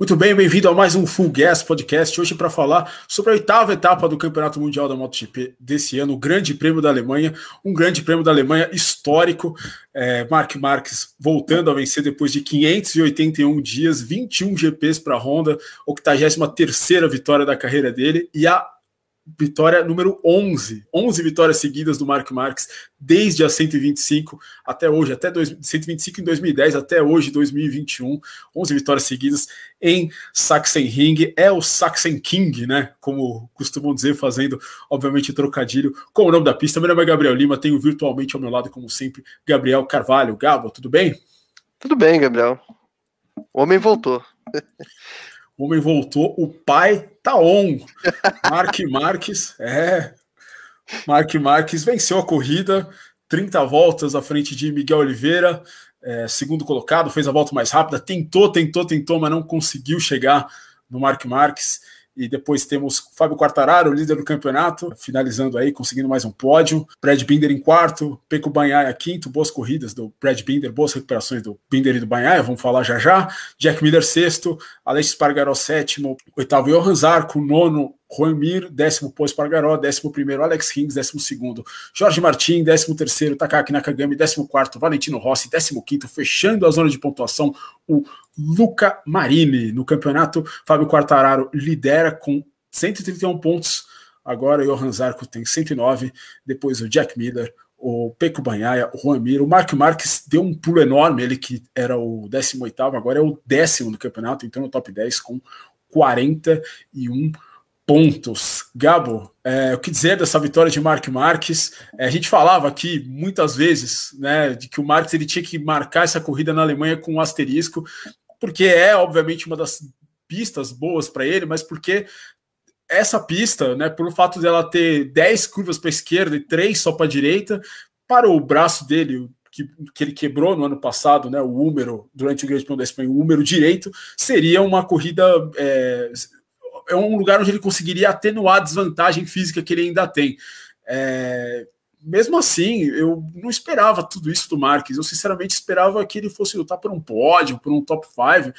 Muito bem, bem-vindo a mais um Full Gas Podcast. Hoje para falar sobre a oitava etapa do Campeonato Mundial da MotoGP desse ano, o Grande Prêmio da Alemanha, um Grande Prêmio da Alemanha histórico. É, Mark Marques voltando a vencer depois de 581 dias, 21 GPs para a Honda, 83 vitória da carreira dele e a vitória número 11, 11 vitórias seguidas do Mark Marques desde a 125 até hoje, até dois, 125 em 2010 até hoje 2021, 11 vitórias seguidas em Sachsenring, é o Sachsen King, né, como costumam dizer, fazendo obviamente trocadilho com o nome da pista. Meu nome é Gabriel Lima, tenho virtualmente ao meu lado como sempre Gabriel Carvalho. Gabo, tudo bem? Tudo bem, Gabriel. O homem voltou. O homem voltou, o pai tá on. Mark Marques, é. Mark Marques venceu a corrida, 30 voltas à frente de Miguel Oliveira, é, segundo colocado, fez a volta mais rápida, tentou, tentou, tentou, mas não conseguiu chegar no Mark Marques. E depois temos Fábio Quartararo, líder do campeonato, finalizando aí, conseguindo mais um pódio. Brad Binder em quarto, Peco Banhaia quinto, boas corridas do Brad Binder, boas recuperações do Binder e do Banhaia, vamos falar já já. Jack Miller sexto, Alex Spargaró sétimo, oitavo Johan Zarco, nono Juan Mir, décimo Pô Espargaró, décimo primeiro Alex Rins, décimo segundo Jorge Martin, décimo terceiro Takaki Nakagami, décimo quarto Valentino Rossi, décimo quinto fechando a zona de pontuação, o Luca Marini. No campeonato, Fábio Quartararo lidera com 131 pontos, agora o Johan Zarco tem 109, depois o Jack Miller, o Peco Banhaia, o Juan Mir, o Marco Marques deu um pulo enorme, ele que era o 18 agora é o décimo no campeonato, então no top 10 com 41 pontos. Gabo, é, o que dizer dessa vitória de Mark Marques? É, a gente falava aqui muitas vezes né, de que o Marques ele tinha que marcar essa corrida na Alemanha com um asterisco, porque é, obviamente, uma das pistas boas para ele, mas porque essa pista, né, pelo fato dela ter 10 curvas para a esquerda e 3 só para a direita, para o braço dele, que, que, ele quebrou no ano passado, né, o húmero, durante o Grande Prêmio da Espanha, o húmero direito, seria uma corrida é, é um lugar onde ele conseguiria atenuar a desvantagem física que ele ainda tem. É, mesmo assim, eu não esperava tudo isso do Marques. Eu sinceramente esperava que ele fosse lutar por um pódio, por um top 5,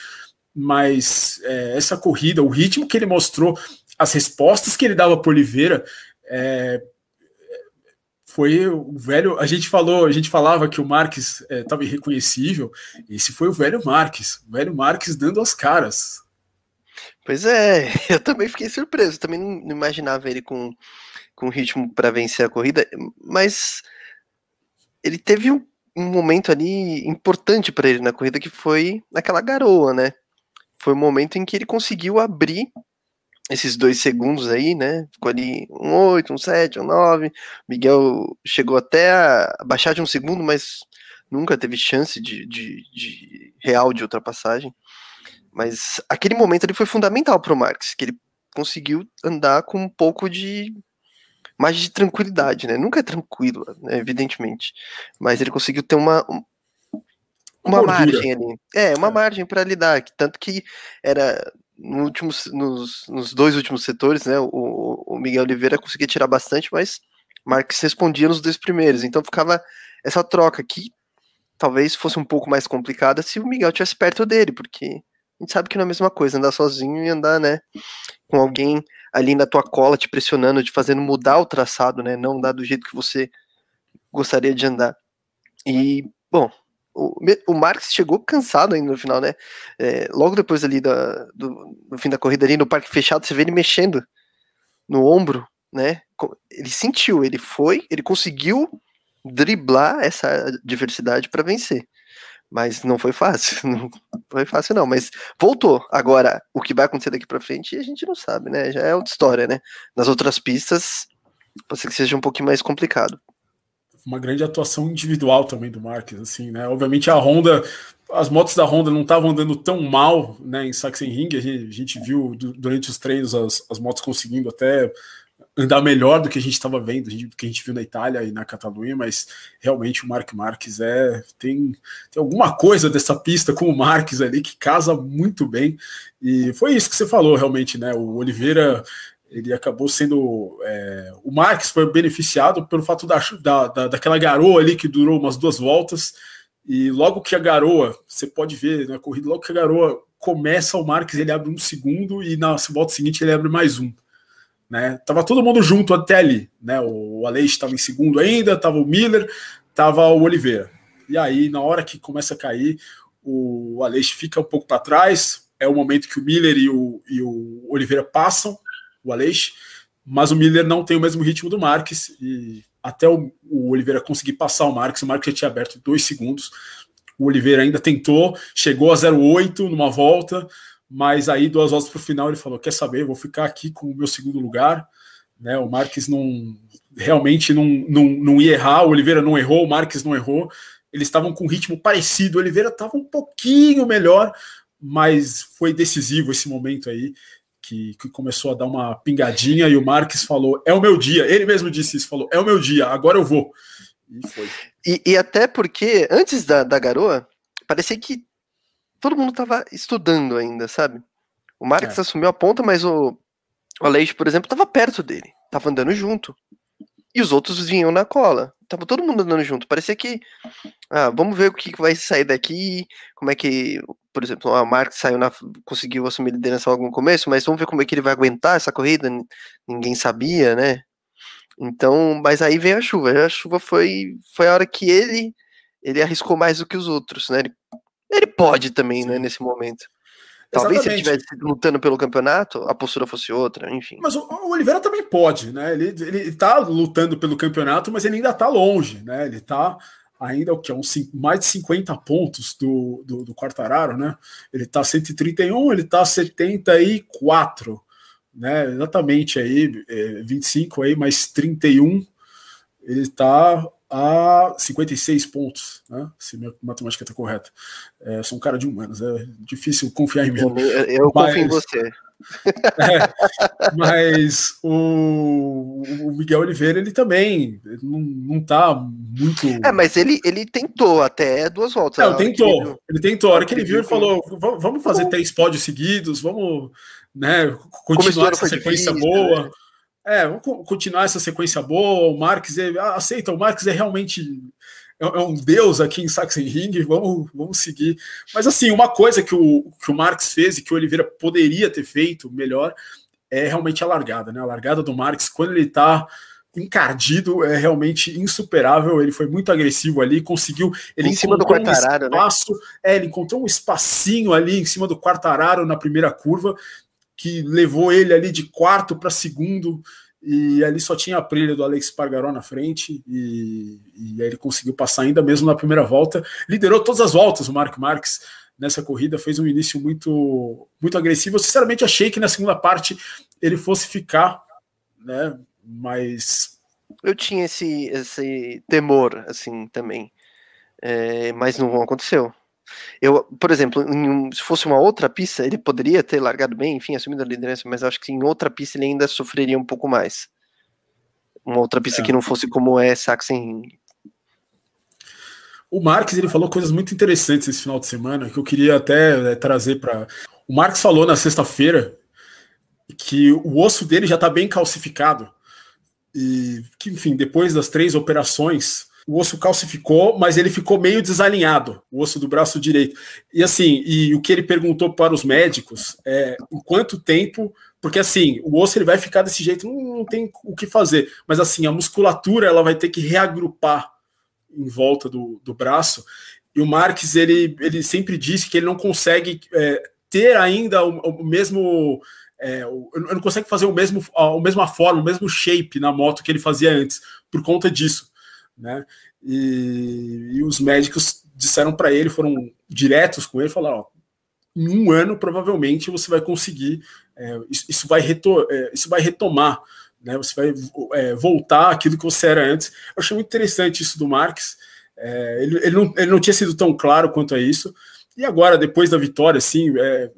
mas é, essa corrida, o ritmo que ele mostrou, as respostas que ele dava para Oliveira, é, foi o velho. A gente falou, a gente falava que o Marques estava é, irreconhecível. Esse foi o velho Marques, o velho Marques dando as caras. Pois é, eu também fiquei surpreso, também não imaginava ele com, com ritmo para vencer a corrida, mas ele teve um, um momento ali importante para ele na corrida que foi naquela garoa, né? Foi o momento em que ele conseguiu abrir esses dois segundos aí, né? Ficou ali um 8, um 7, um 9. Miguel chegou até a baixar de um segundo, mas nunca teve chance de, de, de real de ultrapassagem. Mas aquele momento ele foi fundamental para o Marx, que ele conseguiu andar com um pouco de mais de tranquilidade, né? Nunca é tranquilo, né, evidentemente, mas ele conseguiu ter uma uma margem ali. É, uma é. margem para lidar, tanto que era no último, nos, nos dois últimos setores, né? O, o Miguel Oliveira conseguia tirar bastante, mas Marques respondia nos dois primeiros, então ficava essa troca que talvez fosse um pouco mais complicada se o Miguel tivesse perto dele, porque a gente sabe que não é a mesma coisa andar sozinho e andar, né, com alguém ali na tua cola te pressionando, te fazendo mudar o traçado, né, não andar do jeito que você gostaria de andar. E, bom, o, o Marx chegou cansado ainda no final, né, é, logo depois ali da, do, do fim da corrida ali no parque fechado, você vê ele mexendo no ombro, né, ele sentiu, ele foi, ele conseguiu driblar essa diversidade para vencer. Mas não foi fácil, não foi fácil não, mas voltou. Agora, o que vai acontecer daqui para frente a gente não sabe, né? Já é outra história, né? Nas outras pistas, pode ser que seja um pouquinho mais complicado. Uma grande atuação individual também do Marques, assim, né? Obviamente a Honda, as motos da Honda não estavam andando tão mal, né? Em Sachsenring, a gente, a gente viu durante os treinos as, as motos conseguindo até andar melhor do que a gente estava vendo, do que a gente viu na Itália e na Catalunha, mas realmente o Mark Marques é tem, tem alguma coisa dessa pista com o Marques ali que casa muito bem. E foi isso que você falou, realmente, né? O Oliveira ele acabou sendo. É, o Marques foi beneficiado pelo fato da, da, da, daquela garoa ali que durou umas duas voltas. E logo que a garoa, você pode ver na corrida, logo que a garoa começa o Marques, ele abre um segundo e na volta seguinte ele abre mais um. Né? Tava todo mundo junto até ali, né? O Aleix estava em segundo ainda, tava o Miller, tava o Oliveira. E aí, na hora que começa a cair, o Aleix fica um pouco para trás. É o momento que o Miller e o, e o Oliveira passam o Aleix, mas o Miller não tem o mesmo ritmo do Marques. E até o, o Oliveira conseguir passar o Marques, o Marques já tinha aberto dois segundos. O Oliveira ainda tentou, chegou a 0,8 numa volta, mas aí duas voltas para o final ele falou: Quer saber, vou ficar aqui com o meu segundo lugar. Né, o Marques não realmente não, não, não ia errar, o Oliveira não errou, o Marques não errou. Eles estavam com um ritmo parecido, o Oliveira estava um pouquinho melhor, mas foi decisivo esse momento aí. Que, que, começou a dar uma pingadinha e o Marques falou: é o meu dia. Ele mesmo disse isso, falou: é o meu dia, agora eu vou. E foi. E, e até porque, antes da, da garoa, parecia que todo mundo estava estudando ainda, sabe? O Marques é. assumiu a ponta, mas o, o Aleix, por exemplo, estava perto dele, estava andando junto. E os outros vinham na cola. Tava todo mundo andando junto. Parecia que. Ah, vamos ver o que vai sair daqui. Como é que. Por exemplo, o Marques saiu na. conseguiu assumir liderança logo no começo, mas vamos ver como é que ele vai aguentar essa corrida. Ninguém sabia, né? Então, mas aí veio a chuva. A chuva foi, foi a hora que ele ele arriscou mais do que os outros, né? Ele, ele pode também, né, nesse momento. Talvez Exatamente. se ele estivesse lutando pelo campeonato, a postura fosse outra, enfim. Mas o, o, Oliveira também pode, né? Ele, ele tá lutando pelo campeonato, mas ele ainda tá longe, né? Ele tá ainda o que? Uns mais de 50 pontos do, do, do Quartararo, né? Ele tá 131, ele tá 74 né? Exatamente aí, é, 25 aí, mais 31, ele está a 56 pontos, né? Se minha matemática está correta. É, sou um cara de humanos, é difícil confiar em mim. Eu, eu mas, confio em você. É, mas o, o, Miguel Oliveira, ele também ele não, não tá muito. É, mas ele, ele tentou até duas voltas. Não, tentou. Ele, ele tentou. A hora que ele viu, ele falou: vamos fazer três pódios seguidos, vamos né, continuar essa sequência difícil, boa. Né? É, vamos continuar essa sequência boa. O Marques é, ah, aceita, o Marques é realmente é, é um deus aqui em Sachsenring, vamos, vamos seguir. Mas assim, uma coisa que o, que o Marques fez e que o Oliveira poderia ter feito melhor é realmente a largada, né? A largada do Marques, quando ele está encardido, é realmente insuperável. Ele foi muito agressivo ali, conseguiu. Ele em cima do quartararo, um né? espaço, né? É, ele encontrou um espacinho ali em cima do quartararo na primeira curva que levou ele ali de quarto para segundo, e ali só tinha a trilha do Alex Pargaró na frente, e, e aí ele conseguiu passar ainda mesmo na primeira volta. Liderou todas as voltas o Mark Marques nessa corrida, fez um início muito, muito agressivo. Eu sinceramente achei que na segunda parte ele fosse ficar, né? Mas. Eu tinha esse, esse temor, assim, também. É, mas não aconteceu. Eu, por exemplo, um, se fosse uma outra pista, ele poderia ter largado bem, enfim, assumido a liderança, mas acho que em outra pista ele ainda sofreria um pouco mais. Uma outra pista é. que não fosse como é Sachsenring. O Marques ele falou coisas muito interessantes esse final de semana que eu queria até é, trazer para. O Marques falou na sexta-feira que o osso dele já está bem calcificado e que, enfim, depois das três operações o osso calcificou, mas ele ficou meio desalinhado, o osso do braço direito. E assim, e o que ele perguntou para os médicos é em quanto tempo, porque assim, o osso ele vai ficar desse jeito, não, não tem o que fazer, mas assim, a musculatura ela vai ter que reagrupar em volta do, do braço. E o Marques ele, ele sempre disse que ele não consegue é, ter ainda o, o mesmo é, eu não consegue fazer o mesmo, a mesma forma, o mesmo shape na moto que ele fazia antes, por conta disso né? E, e os médicos disseram para ele, foram diretos com ele, falaram: ó, em um ano provavelmente você vai conseguir, é, isso, isso, vai é, isso vai retomar, né? Você vai é, voltar aquilo que você era antes. Eu achei muito interessante isso do Marques. É, ele, ele, não, ele não tinha sido tão claro quanto a isso. E agora, depois da vitória, assim, é,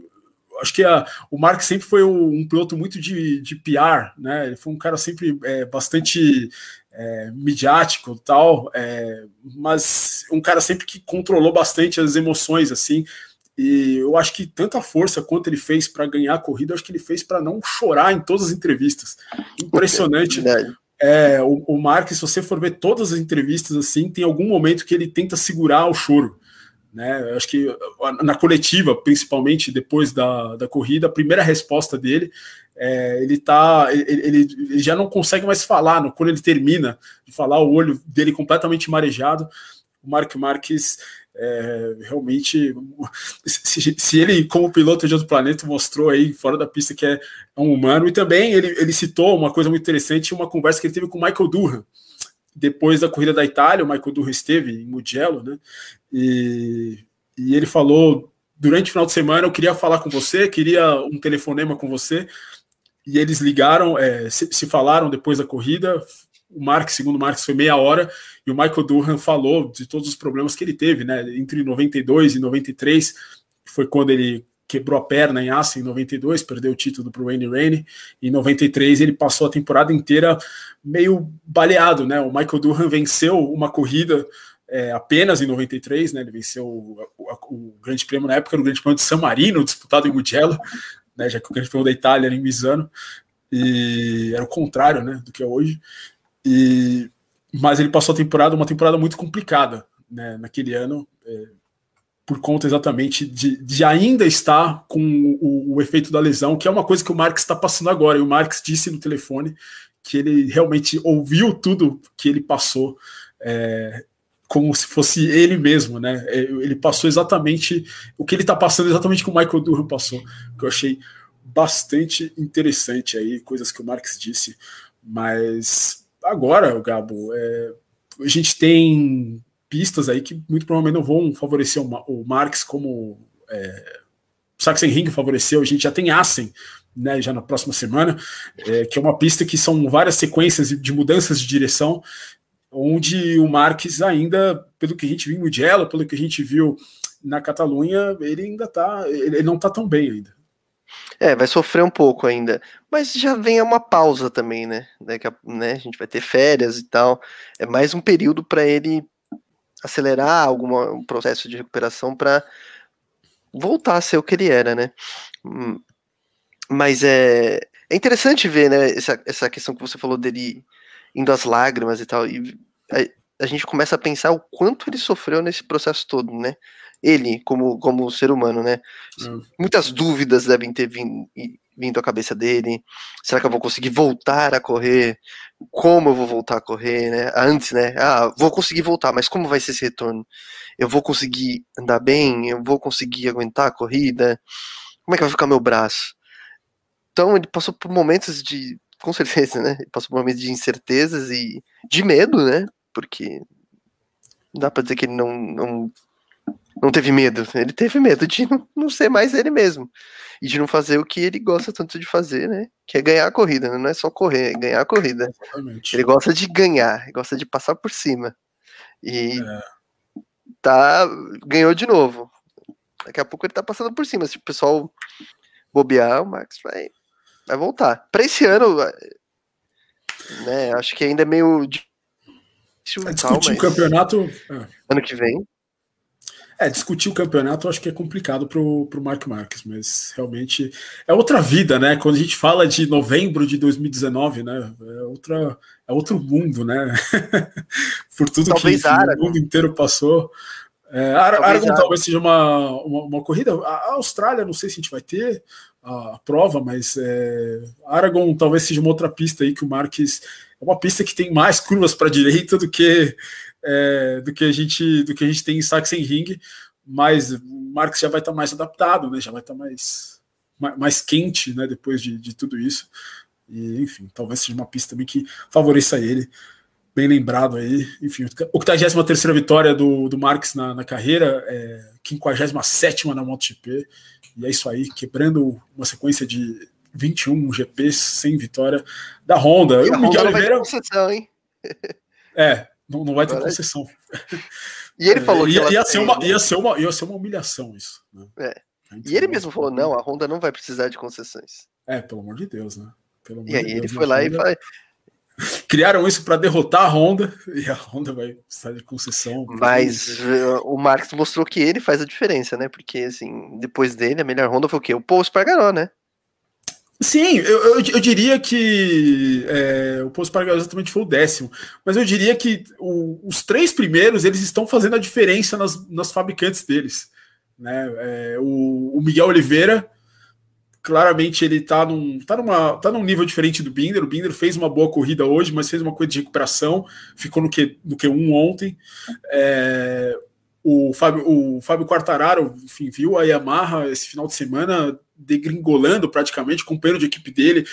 acho que a, o Marques sempre foi um, um piloto muito de, de PR, né? Ele foi um cara sempre é, bastante é, midiático tal, é, mas um cara sempre que controlou bastante as emoções, assim, e eu acho que tanta força quanto ele fez para ganhar a corrida, acho que ele fez para não chorar em todas as entrevistas. Impressionante. É, o, o Marques, se você for ver todas as entrevistas assim, tem algum momento que ele tenta segurar o choro. Né? Acho que na coletiva, principalmente depois da, da corrida, a primeira resposta dele, é, ele tá, ele, ele, já não consegue mais falar. Quando ele termina de falar, o olho dele completamente marejado. O Mark Marques é, realmente, se, se, ele, como piloto de outro planeta, mostrou aí fora da pista que é um humano, e também ele, ele citou uma coisa muito interessante, uma conversa que ele teve com o Michael Durham, depois da corrida da Itália, o Michael Durham esteve em Mugello, né? E, e ele falou durante o final de semana eu queria falar com você, queria um telefonema com você. E eles ligaram, é, se, se, falaram depois da corrida. O Marx, segundo o Marx, foi meia hora. E o Michael Durham falou de todos os problemas que ele teve, né? Entre 92 e 93, foi quando ele quebrou a perna em Assen em 92, perdeu o título para o Wayne Rainey. Em 93 ele passou a temporada inteira meio baleado, né? O Michael Durham venceu uma corrida é, apenas em 93, né? Ele venceu o, o, o, Grande Prêmio na época, no Grande Prêmio de San Marino, disputado em Mugello, né? Já que o Grande Prêmio da Itália era em Misano, e era o contrário, né? Do que é hoje. E mas ele passou a temporada, uma temporada muito complicada, né? Naquele ano. É, por conta exatamente de, de ainda estar com o, o, efeito da lesão, que é uma coisa que o Marx está passando agora. E o Marx disse no telefone que ele realmente ouviu tudo que ele passou, é, como se fosse ele mesmo, né? É, ele passou exatamente o que ele está passando, exatamente como o Michael Durham passou, que eu achei bastante interessante aí, coisas que o Marx disse. Mas agora, Gabo, é, a gente tem pistas aí que muito provavelmente não vão favorecer o, o Marx como é, Sachsenring favoreceu, a gente já tem Assen, né, já na próxima semana, é, que é uma pista que são várias sequências de mudanças de direção, onde o Marques ainda, pelo que a gente viu em Mugello, pelo que a gente viu na Catalunha, ele ainda tá, ele não tá tão bem ainda. É, vai sofrer um pouco ainda, mas já vem uma pausa também, né? Daqui a, né, a gente vai ter férias e tal. É mais um período para ele acelerar algum processo de recuperação para voltar a ser o que ele era, né? Hum, mas é, é interessante ver, né, essa, essa questão que você falou dele indo às lágrimas e tal, e a, a gente começa a pensar o quanto ele sofreu nesse processo todo, né? Ele, como, como ser humano, né? Hum. Muitas dúvidas devem ter vindo, vindo à cabeça dele. Será que eu vou conseguir voltar a correr? Como eu vou voltar a correr, né? Antes, né? Ah, vou conseguir voltar, mas como vai ser esse retorno? Eu vou conseguir andar bem? Eu vou conseguir aguentar a corrida? Como é que vai ficar meu braço? Então ele passou por momentos de, com certeza, né? Ele passou por momentos de incertezas e de medo, né? Porque não dá para dizer que ele não, não não teve medo. Ele teve medo de não, ser mais ele mesmo. E de não fazer o que ele gosta tanto de fazer, né? Que é ganhar a corrida, né? não é só correr, é ganhar a corrida. Exatamente. Ele gosta de ganhar, gosta de passar por cima. E é. tá ganhou de novo. Daqui a pouco ele tá passando por cima. Se o pessoal bobear, o Max vai, vai voltar. Para esse ano, né? Acho que ainda é meio difícil. É discutir tal, o campeonato. É. Ano que vem. É, discutir o campeonato eu acho que é complicado pro, pro Mark Marques, mas realmente é outra vida, né? Quando a gente fala de novembro de 2019, né? É, outra, é outro mundo, né? Por tudo talvez que, o mundo inteiro passou. É, Aragon talvez, talvez seja uma, uma, uma, corrida. A Austrália, não sei se a gente vai ter a, a prova, mas é, Aragon talvez seja uma outra pista aí que o Marques. É uma pista que tem mais curvas para a direita do que é, do que a gente do que a gente tem em Sachsenring, mas o Marx já vai estar tá mais adaptado, né? Já vai estar tá mais, mais, quente, né? Depois de, de tudo isso. E, enfim, talvez seja uma pista também que favoreça ele. Bem lembrado aí. Enfim, 83 vitória do, do Marx na, na carreira, é, 57 na MotoGP. E é isso aí, quebrando uma sequência de 21 GPs sem vitória da Honda. E, o Miguel Oliveira. hein? É, não, não vai ter concessão. E ele falou é, ia, ia, ser uma, ia, ser uma, ia ser uma humilhação isso. Né? É. E ele mesmo falou: não, a Honda não vai precisar de concessões. É, pelo amor de Deus, né? Pelo e aí Deus, ele foi lá Honda... e falou. Criaram isso para derrotar a Honda e a Honda vai precisar de concessão. Mas uh, o Marx mostrou que ele faz a diferença, né? Porque assim, depois dele, a melhor Honda foi o quê? O Paul Espargaró, né? Sim, eu, eu, eu diria que é, o Poço Paraguai exatamente foi o décimo, mas eu diria que o, os três primeiros eles estão fazendo a diferença nas, nas fabricantes deles. Né? É, o, o, Miguel Oliveira, claramente ele está num, tá numa, tá num nível diferente do Binder. O Binder fez uma boa corrida hoje, mas fez uma coisa de recuperação, ficou no, Q, no Q1 ontem. É, o Fábio, o Fábio Quartararo, enfim, viu a Yamaha esse final de semana degringolando praticamente, companheiro de equipe dele,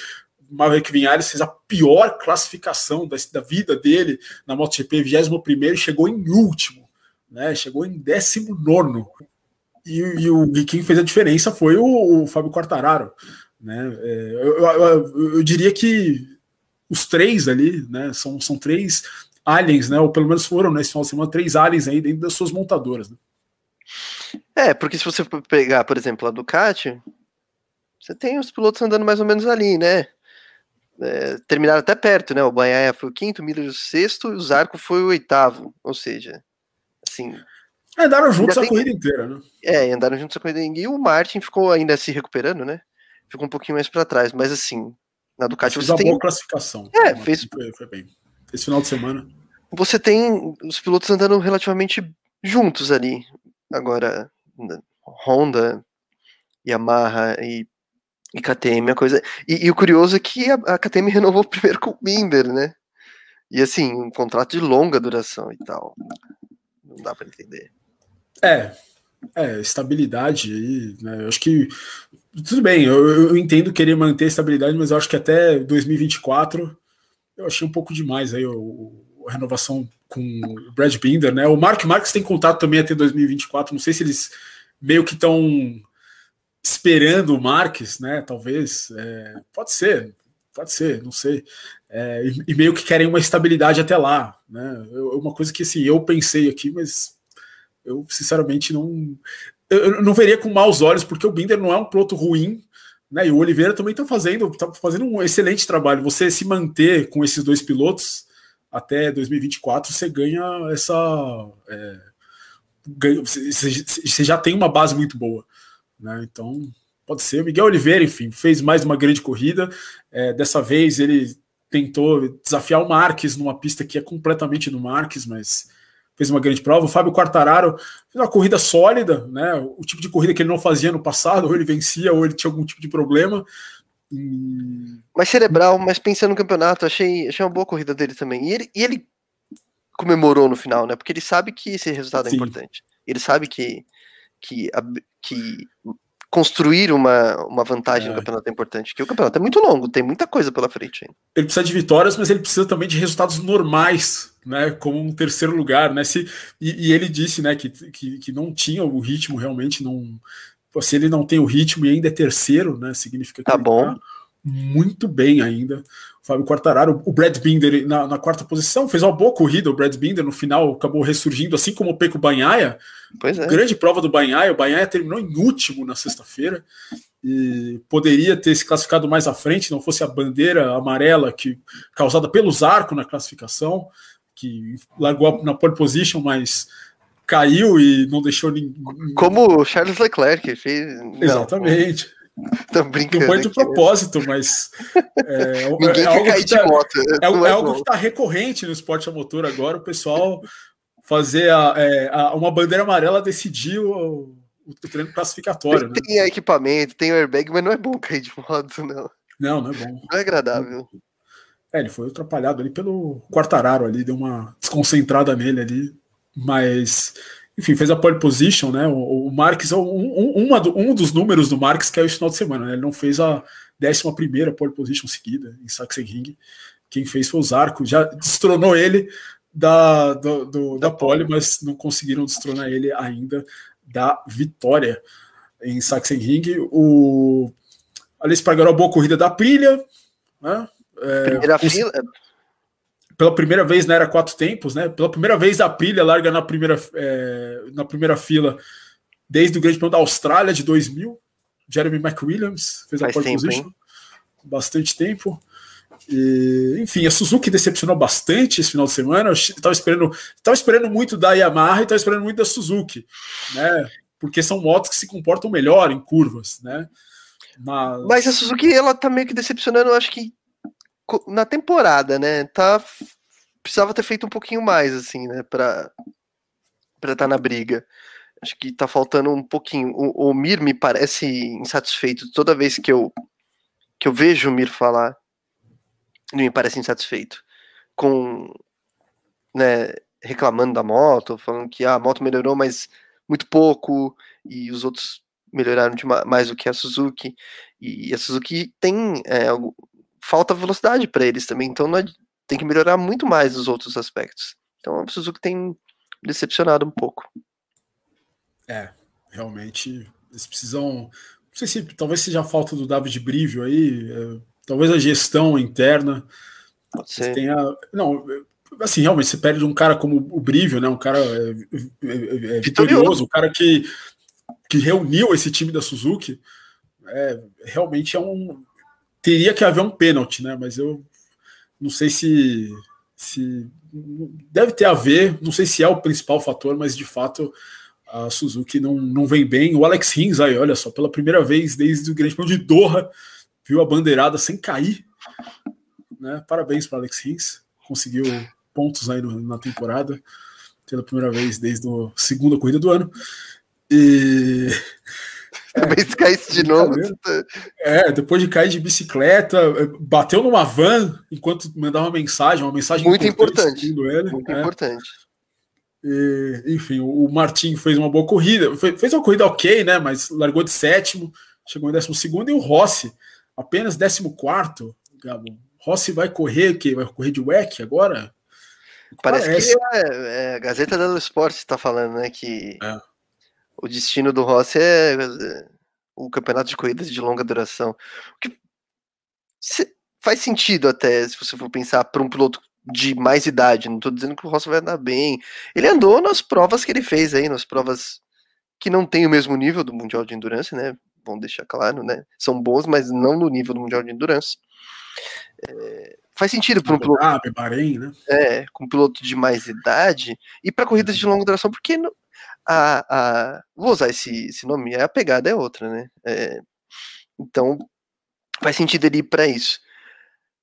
Maverick Vinhares fez a pior classificação da, da vida dele na MotoGP, 21 e chegou em último, né? Chegou em 19. E, e, o, e quem fez a diferença foi o, o Fábio Quartararo. Né? É, eu, eu, eu, eu, diria que os três ali, né? São, são três aliens, né? Ou pelo menos foram nesse final de semana, três aliens aí dentro das suas montadoras. Né? É, porque se você pegar, por exemplo, a Ducati, você tem os pilotos andando mais ou menos ali, né? É, terminaram até perto, né? O Banhaia foi o quinto, o Miller o sexto e o Zarco foi o oitavo. Ou seja, assim. Andaram juntos a corrida inteira, né? É, andaram juntos a corrida inteira. E o Martin ficou ainda se recuperando, né? Ficou um pouquinho mais para trás, mas assim, na Ducati fez você uma tem. boa classificação. É, fez. Foi, foi bem. Esse final de semana. Você tem os pilotos andando relativamente juntos ali. Agora, Honda, Yamaha e e KTM é coisa. E, e, o curioso é que a, a KTM renovou primeiro com o Binder, né? E assim, um contrato de longa duração e tal. Não dá para entender. É, é, estabilidade aí, né? Eu acho que. Tudo bem, eu, eu entendo querer manter estabilidade, mas eu acho que até 2024 eu achei um pouco demais aí o, a renovação com o Brad Binder, né? O Mark Marques tem contato também até 2024. Não sei se eles meio que estão esperando o Marques, né? Talvez. É, pode ser, pode ser, não sei. É, e, meio que querem uma estabilidade até lá, né? Eu, uma coisa que assim, eu pensei aqui, mas eu sinceramente não. Eu não veria com maus olhos, porque o Binder não é um piloto ruim, né? E o Oliveira também está fazendo, tá fazendo um excelente trabalho. Você se manter com esses dois pilotos até 2024, você ganha essa. É, ganha, você, você já tem uma base muito boa. Né? Então, pode ser. O Miguel Oliveira, enfim, fez mais uma grande corrida. É, dessa vez ele tentou desafiar o Marques numa pista que é completamente do Marques, mas fez uma grande prova. O Fábio Quartararo fez uma corrida sólida, né? O tipo de corrida que ele não fazia no passado, ou ele vencia, ou ele tinha algum tipo de problema. E... Mais cerebral, mas pensando no campeonato, achei, achei uma boa corrida dele também. E ele, e ele comemorou no final, né? Porque ele sabe que esse resultado é Sim. importante. Ele sabe que que, que construir uma, uma vantagem é. no campeonato é importante, que o campeonato é muito longo, tem muita coisa pela frente ainda. Ele precisa de vitórias, mas ele precisa também de resultados normais, né? Como um terceiro lugar, né? Se, e, e ele disse, né, que, que, que não tinha o ritmo realmente, não. Se ele não tem o ritmo e ainda é terceiro, né? Significa que tá bom. Tá muito bem ainda. O Fábio Quartararo, o Brad Binder na, na, quarta posição, fez uma boa corrida. O Brad Binder no final acabou ressurgindo, assim como o Peco Banhaia. Pois é. Grande prova do Banhaia. O Banhaia terminou em último na sexta-feira e poderia ter se classificado mais à frente, não fosse a bandeira amarela que causada pelo Zarco na classificação, que largou na pole position, mas caiu e não deixou ninguém. Como o Charles Leclerc fez. Exatamente. Não. Tô brincando. Não foi de aqui, propósito, mas. É, Ninguém é algo cair que tá, de moto. É, é, é algo que está recorrente no esporte a motor agora, o pessoal fazer a, é, a, uma bandeira amarela decidir o, o treino classificatório. Né? Tem equipamento, tem airbag, mas não é bom cair de moto, não. Não, não é bom. Não é agradável. É, ele foi atrapalhado ali pelo Quartararo ali, deu uma desconcentrada nele ali, mas enfim, fez a pole position, né? O, o Marques, um, um, do, um dos números do Marques que é o final de semana, né? Ele não fez a 11 primeira pole position seguida em Sachsenring. Quem fez foi o Zarco, já destronou ele da, do, do, da pole, mas não conseguiram destronar ele ainda da vitória em Sachsenring. O Alice Pargaró, boa corrida da Prilha, né? É, Primeira fila, pela primeira vez na era quatro tempos, né? Pela primeira vez a Aprilia larga na primeira, é, na primeira fila desde o Grande Prêmio da Austrália de 2000. Jeremy McWilliams fez Faz a pole position. Hein? Bastante tempo. E, enfim, a Suzuki decepcionou bastante esse final de semana. Eu estava esperando, tava esperando muito da Yamaha e estava esperando muito da Suzuki, né? Porque são motos que se comportam melhor em curvas, né? Mas... Mas a Suzuki, ela tá meio que decepcionando, eu acho que na temporada, né? Tá. Precisava ter feito um pouquinho mais, assim, né? Pra estar tá na briga. Acho que tá faltando um pouquinho. O, o Mir me parece insatisfeito toda vez que eu, que eu vejo o Mir falar. Ele me parece insatisfeito. Com. Né, reclamando da moto, falando que ah, a moto melhorou, mas muito pouco, e os outros melhoraram de mais do que a Suzuki. E a Suzuki tem é, falta velocidade para eles também, então é, tem que melhorar muito mais os outros aspectos. Então a Suzuki tem decepcionado um pouco. É, realmente eles precisam. Não sei se talvez seja a falta do David Brivio aí, é, talvez a gestão interna. Pode ser. Tenha, não, assim, realmente você perde um cara como o Brivio, né? Um cara é, é, é vitorioso, um cara que, que reuniu esse time da Suzuki. É, realmente é um. Teria que haver um pênalti, né? Mas eu não sei se, se. Deve ter a ver, não sei se é o principal fator, mas de fato a Suzuki não, não vem bem. O Alex Rins aí, olha só, pela primeira vez desde o Grande Prêmio de Doha, viu a bandeirada sem cair. Né? Parabéns para Alex Rins, conseguiu pontos aí no, na temporada, pela primeira vez desde a segunda corrida do ano. E. É, se caísse de novo. É, depois de cair de bicicleta, é, bateu numa van enquanto mandava uma mensagem, uma mensagem muito importante. Ele, muito é. importante. E, enfim, o Martin fez uma boa corrida, fez uma corrida ok, né? Mas largou de sétimo, chegou em décimo segundo, e o Rossi, apenas décimo quarto. Gabo. Rossi vai correr, que vai correr de WEC agora? Parece, Parece. que é, é, a Gazeta dello Sport está falando, né? Que é. O destino do Rossi é, o campeonato de corridas de longa duração. O que faz sentido até, se você for pensar, para um piloto de mais idade. Não estou dizendo que o Rossi vai andar bem. Ele andou nas provas que ele fez aí, nas provas que não tem o mesmo nível do Mundial de Endurance, né? Vamos deixar claro, né? São bons, mas não no nível do Mundial de Endurance. É, faz sentido para um piloto. Bahrein, né? É, com um piloto de mais idade e para corridas de longa duração, porque no, a, a, vou usar esse, esse nome, a pegada é outra, né? É, então faz sentido ele ir para isso.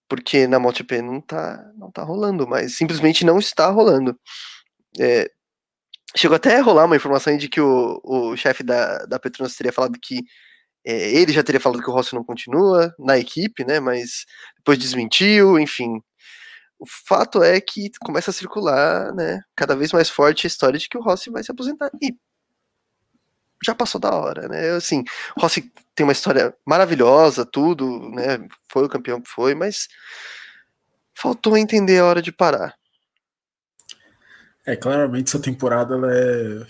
Porque na MotoGP não tá, não tá rolando, mas simplesmente não está rolando. É, chegou até a rolar uma informação de que o, o chefe da, da Petronas teria falado que é, ele já teria falado que o Rossi não continua na equipe, né? Mas depois desmentiu, enfim. O fato é que começa a circular, né? Cada vez mais forte a história de que o Rossi vai se aposentar. E já passou da hora, né? Assim, Rossi tem uma história maravilhosa, tudo, né? Foi o campeão que foi, mas faltou entender a hora de parar. É, claramente essa temporada ela é,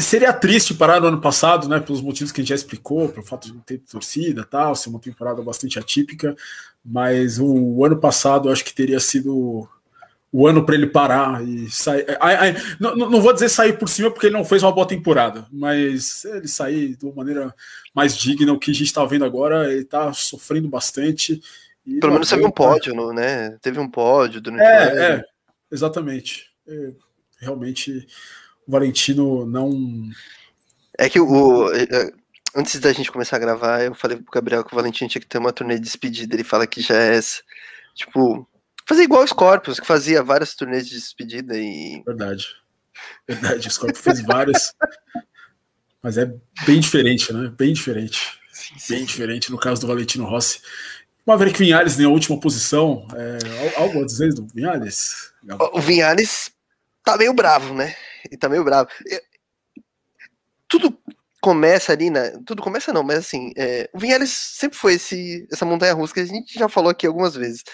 seria triste parar no ano passado, né? Pelos motivos que a gente já explicou, pelo fato de não ter torcida tal, ser uma temporada bastante atípica. Mas o, o ano passado eu acho que teria sido o ano para ele parar e sair. não, não, vou dizer sair por cima porque ele não fez uma boa temporada, mas ele sair de uma maneira mais digna. O que a gente está vendo agora, ele está sofrendo bastante. Pelo menos teve um pódio, né? Teve um pódio durante é, o É, exatamente. É, realmente Valentino não. É que o. É, antes da gente começar a gravar, eu falei pro Gabriel que o Valentino tinha que ter uma turnê de despedida. Ele fala que já é essa. Tipo, fazer igual o Scorpions, que fazia várias turnês de despedida e. Verdade. Verdade, o Scorpions fez várias. Mas é bem diferente, né? Bem diferente. Sim, sim. Bem diferente no caso do Valentino Rossi. Maverick Vinhales na última posição. É, algo a dizer do Vinhales? O Vinhales tá meio bravo, né? e tá meio bravo. Tudo começa ali, né? Tudo começa não, mas assim, é, o Vinhares sempre foi esse, essa montanha russa que a gente já falou aqui algumas vezes,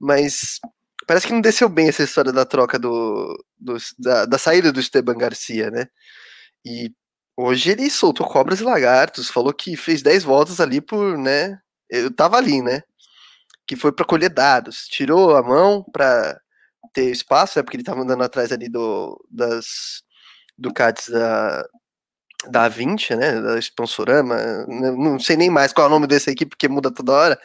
mas parece que não desceu bem essa história da troca do, do da, da, saída do Esteban Garcia, né? E hoje ele soltou cobras e lagartos, falou que fez 10 voltas ali por, né? Eu tava ali, né? Que foi para colher dados, tirou a mão para ter espaço, é porque ele estava andando atrás ali do, das Ducatis da, da 20, né, da Sponsorama, não sei nem mais qual é o nome dessa equipe, porque muda toda hora,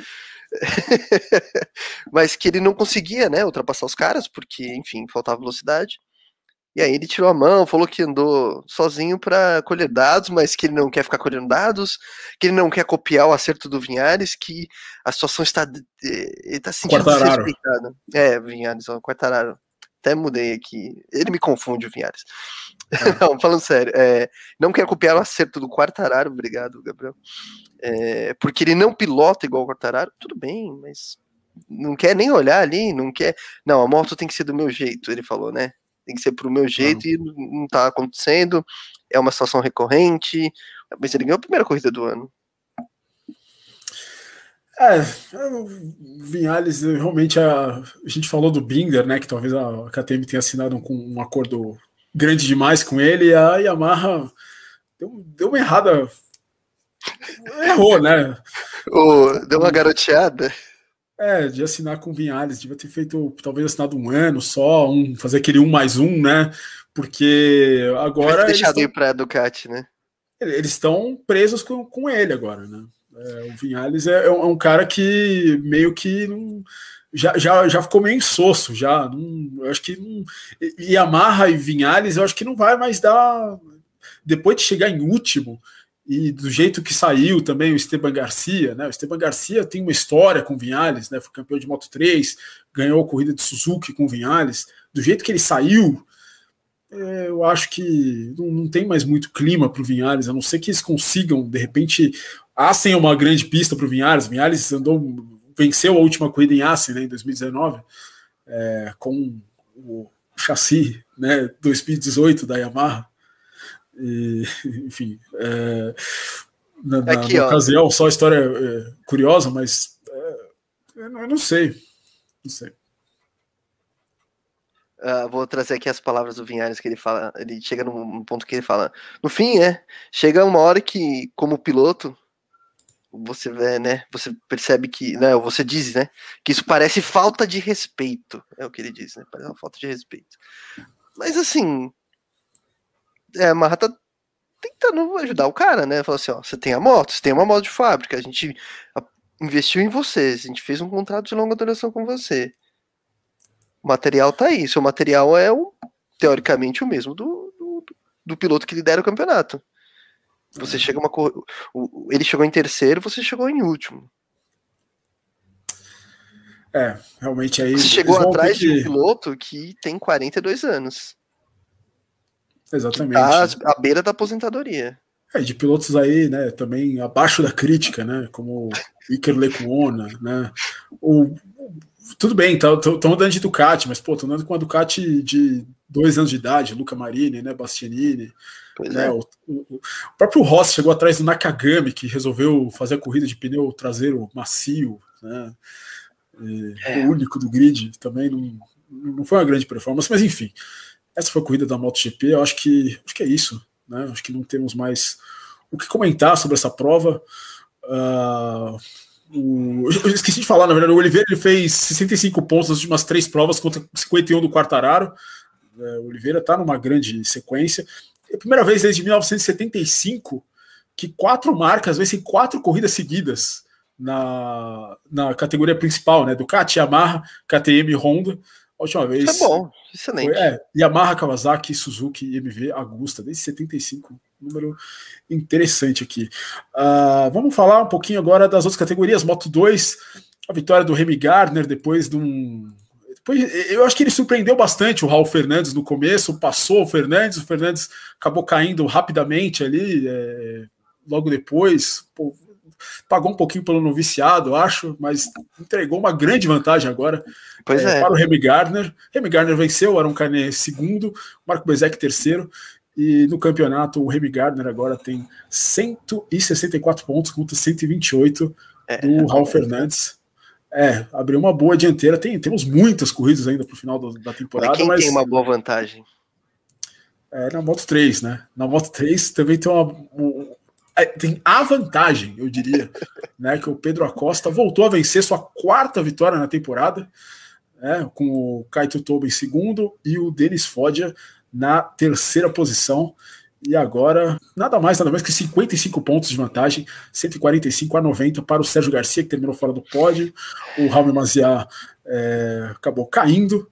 mas que ele não conseguia, né, ultrapassar os caras, porque, enfim, faltava velocidade, E aí ele tirou a mão, falou que andou sozinho para colher dados, mas que ele não quer ficar colhendo dados, que ele não quer copiar o acerto do Vinhares, que a situação está. Ele está se sentindo desrespeitado. É, Vinhares, ó, Quartararo. Até mudei aqui. Ele me confunde, o Vinhares. É. não, falando sério. É, não quer copiar o acerto do Quartararo, obrigado, Gabriel. É, porque ele não pilota igual o Quartararo, tudo bem, mas não quer nem olhar ali, não quer. Não, a moto tem que ser do meu jeito, ele falou, né? Tem que ser pro meu jeito e não tá acontecendo. É uma situação recorrente. Mas ele ganhou a primeira corrida do ano. É, o Vinhales, realmente a, a gente falou do Binder, né? Que talvez a KTM tenha assinado com um acordo grande demais com ele, e a Yamaha deu, deu uma errada. Errou, né? Oh, deu uma garoteada. É, de assinar com o Vinhales, devia ter feito, talvez assinado um ano só, um, fazer aquele um mais um, né? Porque agora. Deixado ir para Ducati, né? Eles estão presos com, com ele agora, né? É, o Vinhales é, é, um cara que meio que não, já, já, já ficou meio insosso, já. Não, eu acho que não, Yamaha e Vinhales, eu acho que não vai mais dar. Depois de chegar em último, e do jeito que saiu também o Esteban Garcia, né? O Esteban Garcia tem uma história com Vinhales, né? Foi campeão de Moto 3, ganhou a corrida de Suzuki com Vinhales. Do jeito que ele saiu, é, eu acho que não, não tem mais muito clima para o Vinhales, a não ser que eles consigam, de repente, Assen é uma grande pista para o Vinhales. Vinhales andou, venceu a última corrida em Assen, né, em 2019, é, com o chassi, né, 2018 da Yamaha. E, enfim, é, na, Aqui, na ocasião, só história é, curiosa, mas é, eu não sei. Não sei. Uh, vou trazer aqui as palavras do Vinhares que ele fala. Ele chega num ponto que ele fala. No fim, é. Chega uma hora que, como piloto, você vê, né? Você percebe que, né? Você diz, né? Que isso parece falta de respeito. É o que ele diz, né? Parece uma falta de respeito. Mas assim, é, a Marra tá tentando ajudar o cara, né? Falou assim, ó, você tem a moto, você tem uma moto de fábrica, a gente investiu em você, a gente fez um contrato de longa duração com você. O material tá aí, seu material é o, teoricamente o mesmo do, do, do piloto que lidera o campeonato. Você é. chega uma ele chegou em terceiro, você chegou em último. É, realmente aí. Você chegou atrás que... de um piloto que tem 42 anos. Exatamente. Tá à beira da aposentadoria. É, de pilotos aí, né, também abaixo da crítica, né, como Iker Lecuona, né, o, tudo bem, estão tá, andando de Ducati, mas, pô, estão andando com a Ducati de dois anos de idade, Luca Marini, né, Bastianini, né, é. o, o, próprio Ross chegou atrás do Nakagami, que resolveu fazer a corrida de pneu traseiro macio, né, é. o único do grid, também não, não foi uma grande performance, mas enfim, essa foi a corrida da MotoGP. Eu acho que, acho que é isso. Né? Acho que não temos mais o que comentar sobre essa prova. Uh, o, eu esqueci de falar, na verdade, o Oliveira ele fez 65 pontos nas últimas três provas contra 51 do Quartararo. É, o Oliveira está numa grande sequência. É a primeira vez desde 1975 que quatro marcas vencem quatro corridas seguidas na, na categoria principal, né? Ducati, Yamaha, KTM e Honda. A última vez. Isso é bom, excelente. Foi, é, Yamaha, Kawasaki, Suzuki, MV, Agusta, desde 75. Número interessante aqui. Uh, vamos falar um pouquinho agora das outras categorias. Moto 2, a vitória do Remy Gardner depois de um. Depois, eu acho que ele surpreendeu bastante o Raul Fernandes no começo, passou o Fernandes, o Fernandes acabou caindo rapidamente ali, é, logo depois. Pô, pagou um pouquinho pelo noviciado, acho, mas entregou uma grande vantagem agora é, é. para o Remy Gardner. Remy Gardner venceu, Aaron Canet segundo, Marco Bezek terceiro, e no campeonato o Remy Gardner agora tem 164 pontos contra 128 é, do Raul Fernandes. É, abriu uma boa dianteira. Tem, temos muitas corridas ainda para o final do, da temporada. Mas quem mas, tem uma boa vantagem? É, na Moto 3, né? Na Moto 3 também tem uma, é, tem a vantagem, eu diria, né, que o Pedro Acosta voltou a vencer sua quarta vitória na temporada, né, com o Kaito Toba em segundo e o Denis Fodia na terceira posição. E agora, nada mais, nada menos que 55 pontos de vantagem, 145 a 90 para o Sérgio Garcia, que terminou fora do pódio. O Raul Maziar é, acabou caindo.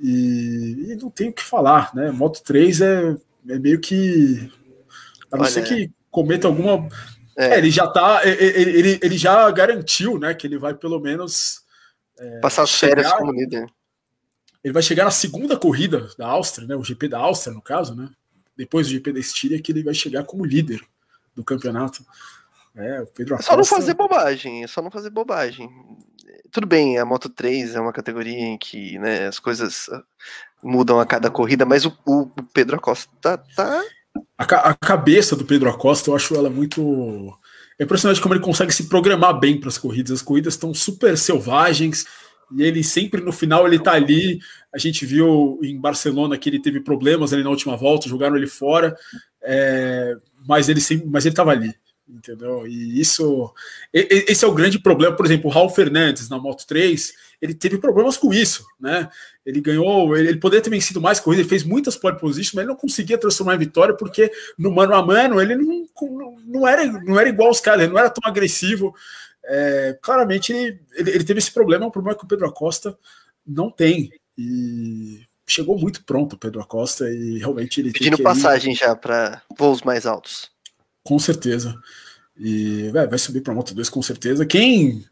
E, e, não tem o que falar, né? Moto 3 é, é meio que. A não Olha, ser que cometa alguma. É. É, ele já tá. Ele, ele, ele já garantiu, né? Que ele vai pelo menos. É, Passar as férias como líder. Ele vai chegar na segunda corrida da Áustria, né? O GP da Áustria, no caso, né? Depois do GP da Estíria, que ele vai chegar como líder do campeonato. É, o Pedro Acosta... É só não fazer bobagem, é só não fazer bobagem. Tudo bem, a Moto 3 é uma categoria em que né, as coisas ah, mudam a cada corrida, mas o, o Pedro Acosta tá. tá... A, a, cabeça do Pedro Acosta, eu acho ela muito. É impressionante como ele consegue se programar bem para as corridas. As corridas estão super selvagens e ele sempre no final ele tá ali. A gente viu em Barcelona que ele teve problemas ali na última volta, jogaram ele fora, é, mas ele sempre, mas ele estava ali entendeu? E isso, esse é o grande problema. Por exemplo, o Raul Fernandes na Moto 3, ele teve problemas com isso, né? Ele ganhou, ele, poderia ter vencido mais corridas, ele fez muitas pole positions, mas ele não conseguia transformar em vitória porque no mano a mano ele não, não, era, não era igual os caras, ele não era tão agressivo. É, claramente ele, ele, ele, teve esse problema, é um problema que o Pedro Acosta não tem. E chegou muito pronto o Pedro Acosta e realmente ele pedindo passagem ir... já para voos mais altos. Com certeza. E vai subir para Moto 2 com certeza. Quem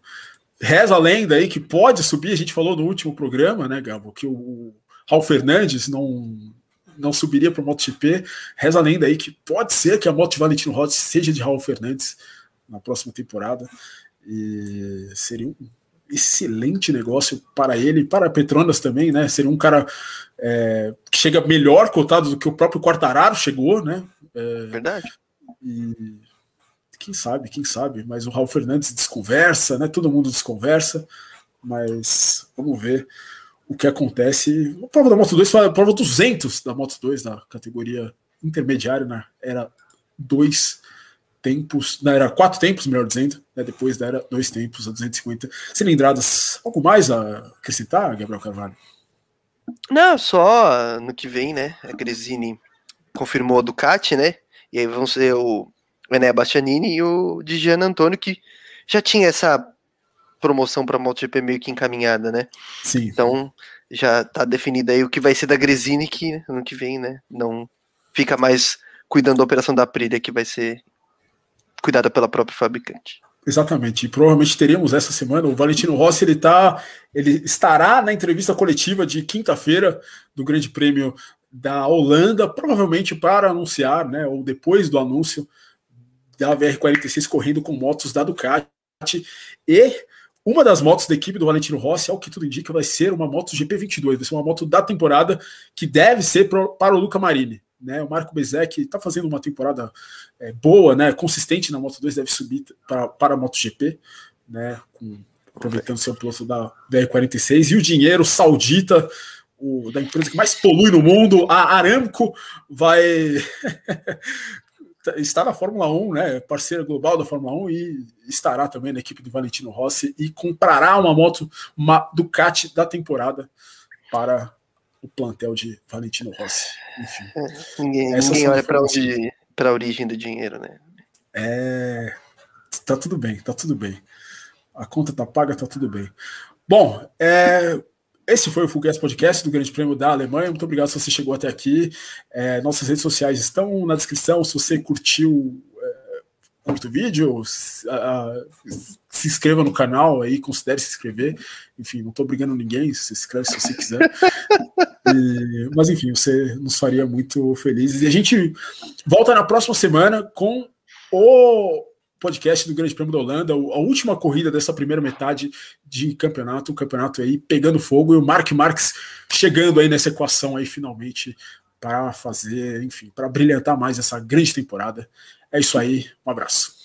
reza a lenda aí que pode subir, a gente falou no último programa, né, Gabo, que o Raul Fernandes não não subiria para o MotoGP. Reza a lenda aí que pode ser que a moto de Valentino Rossi seja de Raul Fernandes na próxima temporada. E seria um excelente negócio para ele e para Petronas também, né? Seria um cara é, que chega melhor cotado do que o próprio Quartararo chegou, né? É, Verdade. E quem sabe, quem sabe, mas o Raul Fernandes desconversa, né? Todo mundo desconversa, mas vamos ver o que acontece. A prova da Moto 2 foi a prova 200 da Moto 2 na categoria intermediária, né? Era dois tempos, não, era quatro tempos, melhor dizendo, né? depois era dois tempos a 250 cilindradas. Algo mais a acrescentar, Gabriel Carvalho? Não, só no que vem, né? A Gresini confirmou a Ducati, né? E aí vão ser o Ené Bastianini e o Dijan Antônio, que já tinha essa promoção para a MotoGP meio que encaminhada, né? Sim. Então já está definido aí o que vai ser da Gresini, que ano que vem, né? Não fica mais cuidando da operação da Aprilia, que vai ser cuidada pela própria fabricante. Exatamente, e provavelmente teremos essa semana. O Valentino Rossi ele tá, ele estará na entrevista coletiva de quinta-feira do Grande Prêmio da Holanda, provavelmente para anunciar, né, ou depois do anúncio da VR46 correndo com motos da Ducati. E uma das motos da equipe do Valentino Rossi, ao que tudo indica, vai ser uma moto GP22, vai ser uma moto da temporada que deve ser para o Luca Marini. Né, o Marco Bezek está fazendo uma temporada é, boa, né, consistente na Moto 2, deve subir para, para a MotoGP, né, aproveitando seu piloto da VR46 e o dinheiro saudita o, da empresa que mais polui no mundo, a Aramco, vai está na Fórmula 1, né, parceira global da Fórmula 1 e estará também na equipe do Valentino Rossi e comprará uma moto, uma Ducati da temporada para o plantel de Valentino Rossi. Enfim, é, ninguém, ninguém olha para onde para a origem do dinheiro, né? É, tá tudo bem, tá tudo bem. A conta tá paga, tá tudo bem. Bom, é, esse foi o Fugues Podcast do Grande Prêmio da Alemanha. Muito obrigado se você chegou até aqui. É, nossas redes sociais estão na descrição. Se você curtiu, é, curta o vídeo, se, se, inscreva no canal aí, considere se inscrever. Enfim, não estou brigando ninguém, se inscreve se você quiser. E, mas enfim, você nos faria muito felizes. E a gente volta na próxima semana com o podcast do Grande Prêmio da Holanda, a última corrida dessa primeira metade de campeonato, o campeonato aí pegando fogo e o Mark Marques chegando aí nessa equação aí finalmente para fazer, enfim, para brilhantar mais essa grande temporada. É isso aí, um abraço.